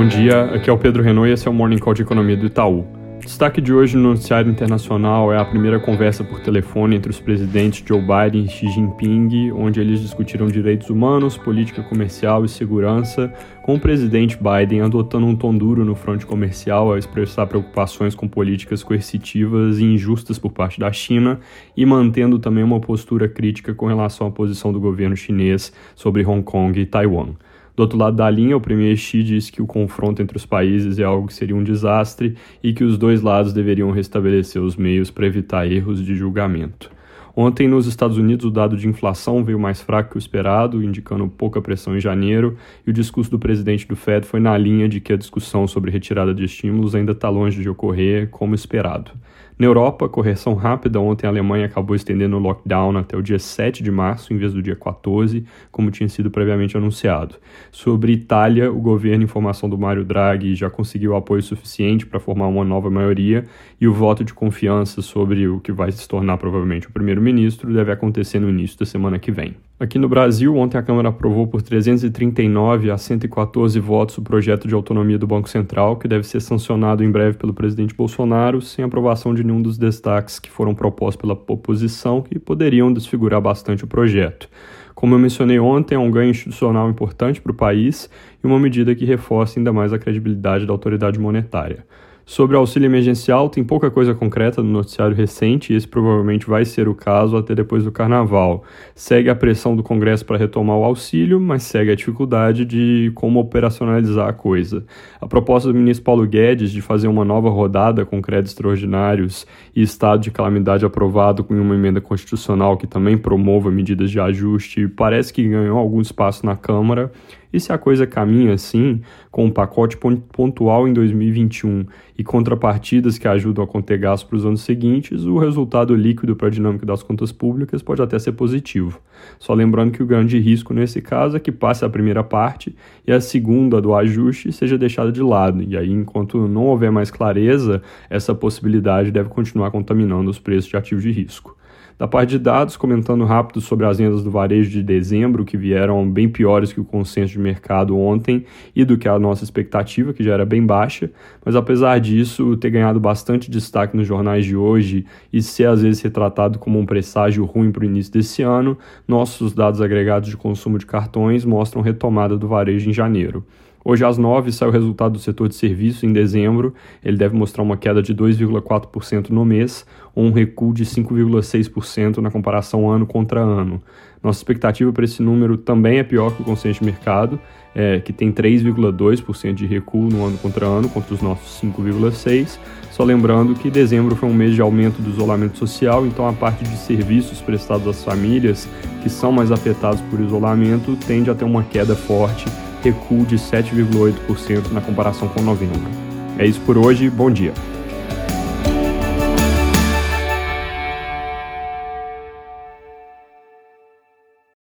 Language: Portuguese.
Bom dia, aqui é o Pedro Renault e esse é o Morning Call de Economia do Itaú. Destaque de hoje no noticiário internacional é a primeira conversa por telefone entre os presidentes Joe Biden e Xi Jinping, onde eles discutiram direitos humanos, política comercial e segurança, com o presidente Biden adotando um tom duro no fronte comercial ao expressar preocupações com políticas coercitivas e injustas por parte da China e mantendo também uma postura crítica com relação à posição do governo chinês sobre Hong Kong e Taiwan. Do outro lado da linha, o premier Xi disse que o confronto entre os países é algo que seria um desastre e que os dois lados deveriam restabelecer os meios para evitar erros de julgamento. Ontem, nos Estados Unidos, o dado de inflação veio mais fraco que o esperado, indicando pouca pressão em janeiro, e o discurso do presidente do Fed foi na linha de que a discussão sobre retirada de estímulos ainda está longe de ocorrer como esperado. Na Europa, correção rápida. Ontem a Alemanha acabou estendendo o lockdown até o dia 7 de março, em vez do dia 14, como tinha sido previamente anunciado. Sobre Itália, o governo, em formação do Mário Draghi, já conseguiu apoio suficiente para formar uma nova maioria e o voto de confiança sobre o que vai se tornar provavelmente o primeiro-ministro deve acontecer no início da semana que vem. Aqui no Brasil, ontem a Câmara aprovou por 339 a 114 votos o projeto de autonomia do Banco Central, que deve ser sancionado em breve pelo presidente Bolsonaro, sem aprovação de nenhum dos destaques que foram propostos pela oposição, que poderiam desfigurar bastante o projeto. Como eu mencionei ontem, é um ganho institucional importante para o país e uma medida que reforça ainda mais a credibilidade da autoridade monetária. Sobre o auxílio emergencial, tem pouca coisa concreta no noticiário recente e esse provavelmente vai ser o caso até depois do carnaval. Segue a pressão do Congresso para retomar o auxílio, mas segue a dificuldade de como operacionalizar a coisa. A proposta do ministro Paulo Guedes de fazer uma nova rodada com créditos extraordinários e estado de calamidade aprovado com uma emenda constitucional que também promova medidas de ajuste parece que ganhou algum espaço na Câmara e se a coisa caminha assim, com um pacote pontual em 2021 e contrapartidas que ajudam a conter gastos para os anos seguintes, o resultado líquido para a dinâmica das contas públicas pode até ser positivo. Só lembrando que o grande risco nesse caso é que passe a primeira parte e a segunda do ajuste seja deixada de lado. E aí, enquanto não houver mais clareza, essa possibilidade deve continuar contaminando os preços de ativos de risco. Da parte de dados, comentando rápido sobre as vendas do varejo de dezembro, que vieram bem piores que o consenso de mercado ontem e do que a nossa expectativa, que já era bem baixa, mas apesar disso, ter ganhado bastante destaque nos jornais de hoje e ser às vezes retratado como um presságio ruim para o início desse ano, nossos dados agregados de consumo de cartões mostram retomada do varejo em janeiro. Hoje às 9 sai o resultado do setor de serviços em dezembro. Ele deve mostrar uma queda de 2,4% no mês, ou um recuo de 5,6% na comparação ano contra ano. Nossa expectativa para esse número também é pior que o consenso de mercado, é, que tem 3,2% de recuo no ano contra ano, contra os nossos 5,6%. Só lembrando que dezembro foi um mês de aumento do isolamento social, então a parte de serviços prestados às famílias, que são mais afetados por isolamento, tende a ter uma queda forte recuo de 7,8% na comparação com novembro. É isso por hoje, bom dia.